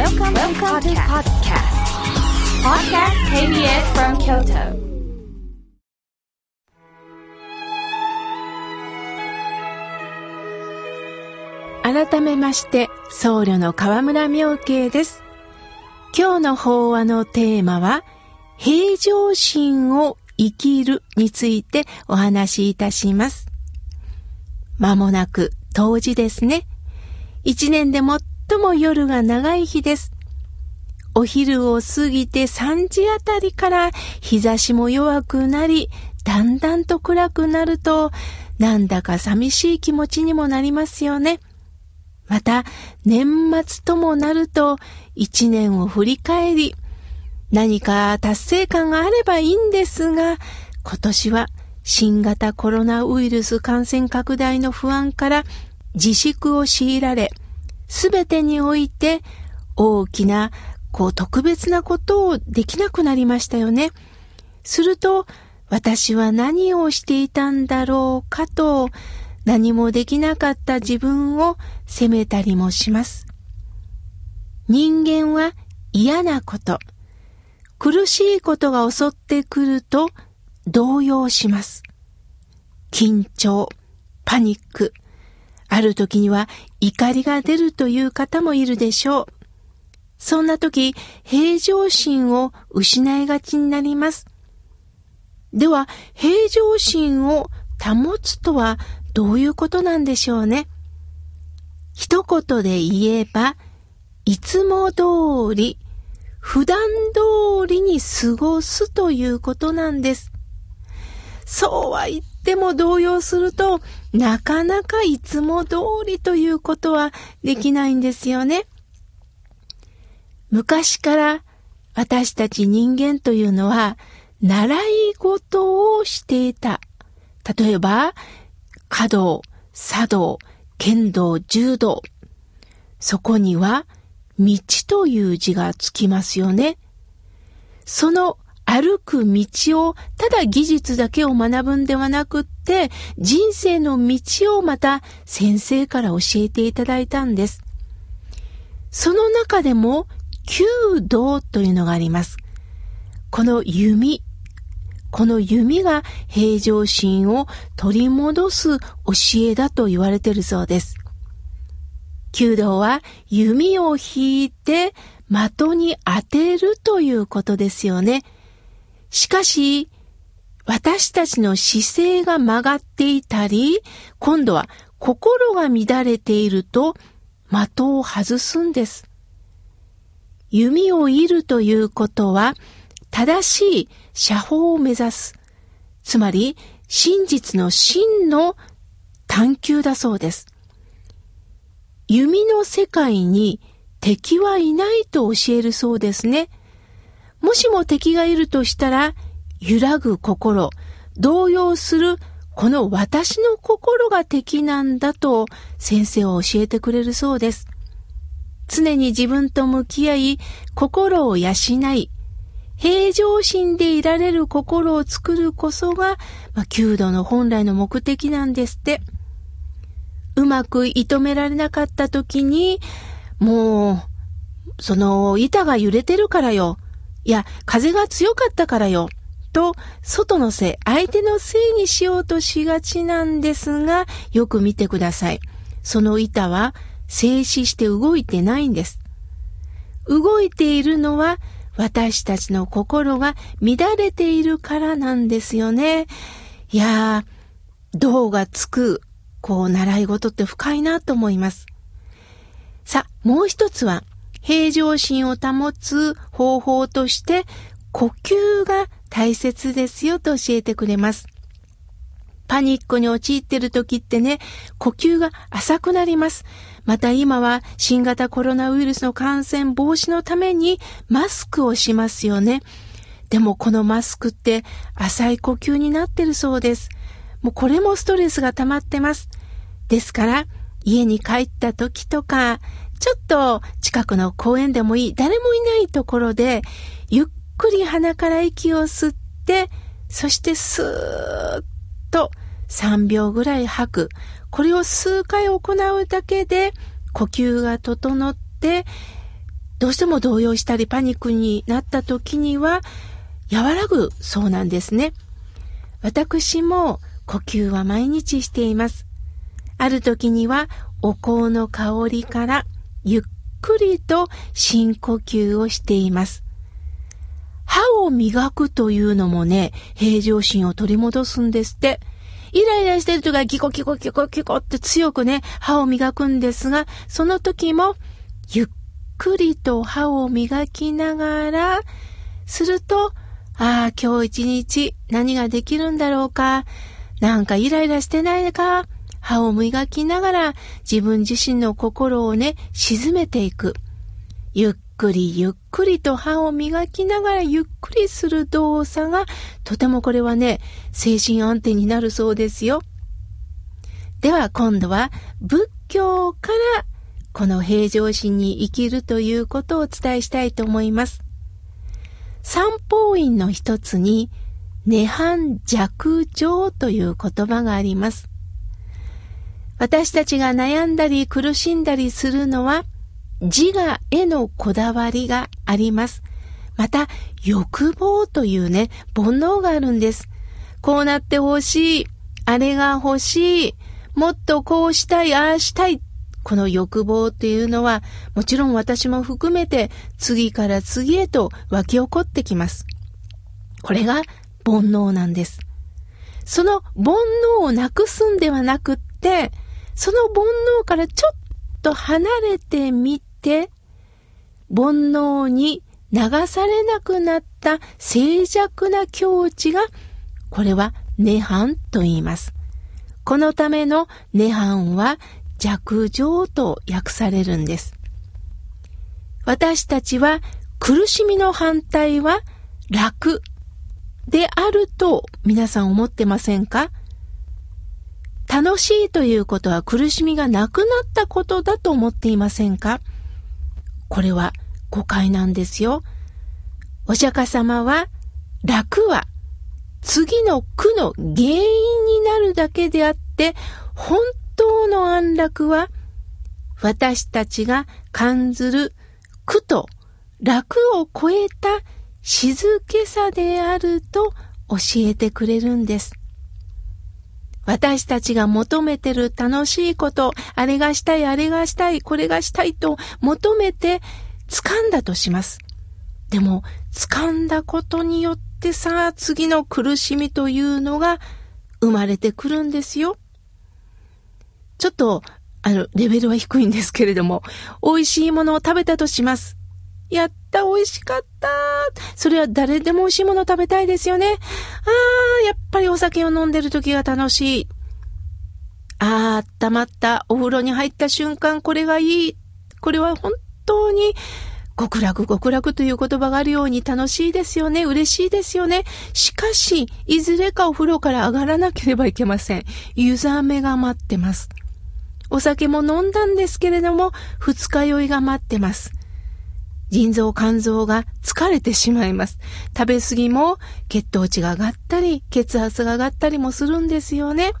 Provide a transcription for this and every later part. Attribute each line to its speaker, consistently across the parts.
Speaker 1: Welcome, Welcome to podcast. Podcast KBS from Kyoto.
Speaker 2: 改めまして僧侶の河村明慶です今日の法話のテーマは平常心を生きるについてお話しいたしますまもなく冬至ですね一年で最も夜が長い日ですお昼を過ぎて3時あたりから日差しも弱くなり、だんだんと暗くなると、なんだか寂しい気持ちにもなりますよね。また、年末ともなると、一年を振り返り、何か達成感があればいいんですが、今年は新型コロナウイルス感染拡大の不安から自粛を強いられ、すべてにおいて大きなこう特別なことをできなくなりましたよね。すると、私は何をしていたんだろうかと、何もできなかった自分を責めたりもします。人間は嫌なこと、苦しいことが襲ってくると動揺します。緊張、パニック、ある時には怒りが出るという方もいるでしょう。そんな時、平常心を失いがちになります。では、平常心を保つとはどういうことなんでしょうね。一言で言えば、いつも通り、普段通りに過ごすということなんです。そうは言っても動揺すると、なかなかいつも通りということはできないんですよね。昔から私たち人間というのは習い事をしていた。例えば、華道、茶道、剣道、柔道。そこには道という字がつきますよね。その歩く道をただ技術だけを学ぶんではなくって人生の道をまた先生から教えていただいたんです。その中でも弓道というのがあります。この弓、この弓が平常心を取り戻す教えだと言われているそうです。弓道は弓を引いて的に当てるということですよね。しかし、私たちの姿勢が曲がっていたり、今度は心が乱れていると的を外すんです。弓を射るということは、正しい射法を目指す。つまり、真実の真の探求だそうです。弓の世界に敵はいないと教えるそうですね。もしも敵がいるとしたら、揺らぐ心、動揺するこの私の心が敵なんだと先生は教えてくれるそうです。常に自分と向き合い、心を養い、平常心でいられる心を作るこそが、まあ、弓道の本来の目的なんですって。うまく射止められなかった時に、もう、その板が揺れてるからよ。いや、風が強かったからよ。と、外のせい、相手のせいにしようとしがちなんですが、よく見てください。その板は静止して動いてないんです。動いているのは私たちの心が乱れているからなんですよね。いやー、銅がつく、こう、習い事って深いなと思います。さ、もう一つは、平常心を保つ方法として、呼吸が大切ですよと教えてくれます。パニックに陥っている時ってね、呼吸が浅くなります。また今は新型コロナウイルスの感染防止のためにマスクをしますよね。でもこのマスクって浅い呼吸になってるそうです。もうこれもストレスが溜まってます。ですから家に帰った時とか、ちょっと近くの公園でもいい、誰もいないところで、ゆっくり鼻から息を吸って、そしてスーッと3秒ぐらい吐く。これを数回行うだけで呼吸が整ってどうしても動揺したりパニックになった時には和らぐそうなんですね。私も呼吸は毎日しています。ある時にはお香の香りからゆっくりと深呼吸をしています。歯を磨くというのもね、平常心を取り戻すんですって。イライラしてるとかギコギコギコギコって強くね、歯を磨くんですが、その時もゆっくりと歯を磨きながら、すると、ああ、今日一日何ができるんだろうか。なんかイライラしてないか。歯を磨きながら自分自身の心をね、沈めていく。ゆっくりゆっくりと歯を磨きながらゆっくりする動作がとてもこれはね、精神安定になるそうですよ。では今度は仏教からこの平常心に生きるということをお伝えしたいと思います。三法院の一つに、涅槃弱情という言葉があります。私たちが悩んだり苦しんだりするのは、自我へのこだわりがあります。また、欲望というね、煩悩があるんです。こうなってほしい。あれが欲しい。もっとこうしたい、ああしたい。この欲望っていうのは、もちろん私も含めて、次から次へと湧き起こってきます。これが煩悩なんです。その煩悩をなくすんではなくって、その煩悩からちょっと離れてみて、煩悩に流されなくなった静寂な境地が、これは涅槃と言います。このための涅槃は弱情と訳されるんです。私たちは苦しみの反対は楽であると皆さん思ってませんか？楽しいということは苦しみがなくなったことだと思っていませんか？これは誤解なんですよ。お釈迦様は楽は次の苦の原因になるだけであって本当の安楽は私たちが感ずる苦と楽を超えた静けさであると教えてくれるんです。私たちが求めてる楽しいこと、あれがしたい、あれがしたい、これがしたいと求めて掴んだとします。でも、掴んだことによってさあ、次の苦しみというのが生まれてくるんですよ。ちょっと、あの、レベルは低いんですけれども、美味しいものを食べたとします。やった、美味しかった。それは誰でも美味しいもの食べたいですよね。ああ、やっぱりお酒を飲んでる時が楽しい。ああ、温まった。お風呂に入った瞬間、これがいい。これは本当に、極楽極楽という言葉があるように楽しいですよね。嬉しいですよね。しかし、いずれかお風呂から上がらなければいけません。湯冷めが待ってます。お酒も飲んだんですけれども、二日酔いが待ってます。腎臓、肝臓が疲れてしまいます。食べ過ぎも血糖値が上がったり、血圧が上がったりもするんですよね。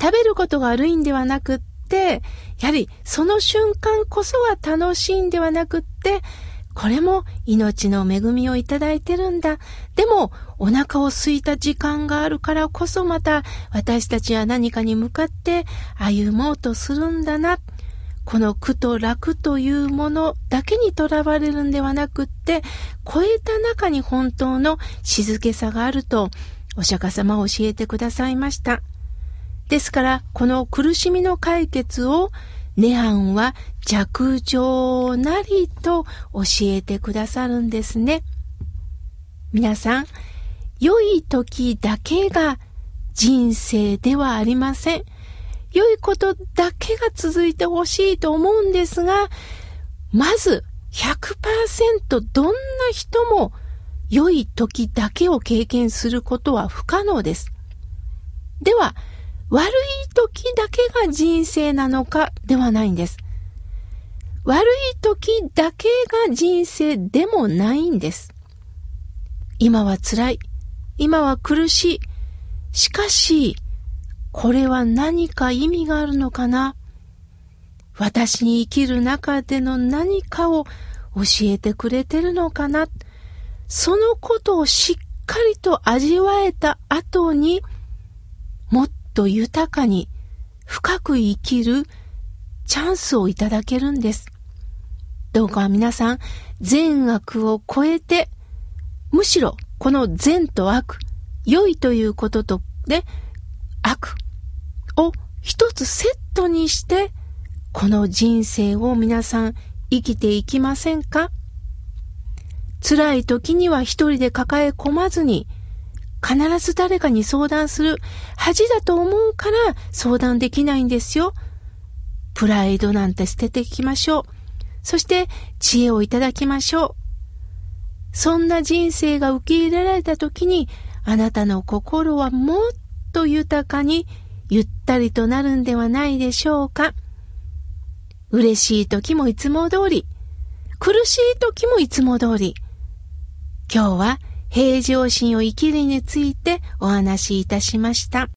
Speaker 2: 食べることが悪いんではなくって、やはりその瞬間こそは楽しいんではなくって、これも命の恵みをいただいてるんだ。でも、お腹を空いた時間があるからこそまた私たちは何かに向かって歩もうとするんだな。この苦と楽というものだけにとらわれるんではなくって、超えた中に本当の静けさがあると、お釈迦様は教えてくださいました。ですから、この苦しみの解決を涅槃は弱情なりと教えてくださるんですね。皆さん、良い時だけが人生ではありません。良いことだけが続いてほしいと思うんですが、まず100%どんな人も良い時だけを経験することは不可能です。では、悪い時だけが人生なのかではないんです。悪い時だけが人生でもないんです。今は辛い。今は苦しい。しかし、これは何か意味があるのかな？私に生きる中での何かを教えてくれてるのかな？そのことをしっかりと味わえた後に、もっと豊かに深く生きるチャンスをいただけるんです。どうか皆さん、善悪を超えて、むしろこの善と悪、良いということとね、悪を一つセットにして、この人生を皆さん生きていきませんか？辛い時には一人で抱え込まずに、必ず誰かに相談する恥だと思うから相談できないんですよ。プライドなんて捨てていきましょう。そして知恵をいただきましょう。そんな人生が受け入れられた時に、あなたの心はもっと豊かにゆったりとなるんではないでしょうか。嬉しい時もいつも通り、苦しい時もいつも通り。今日は平常心を生きるについてお話しいたしました。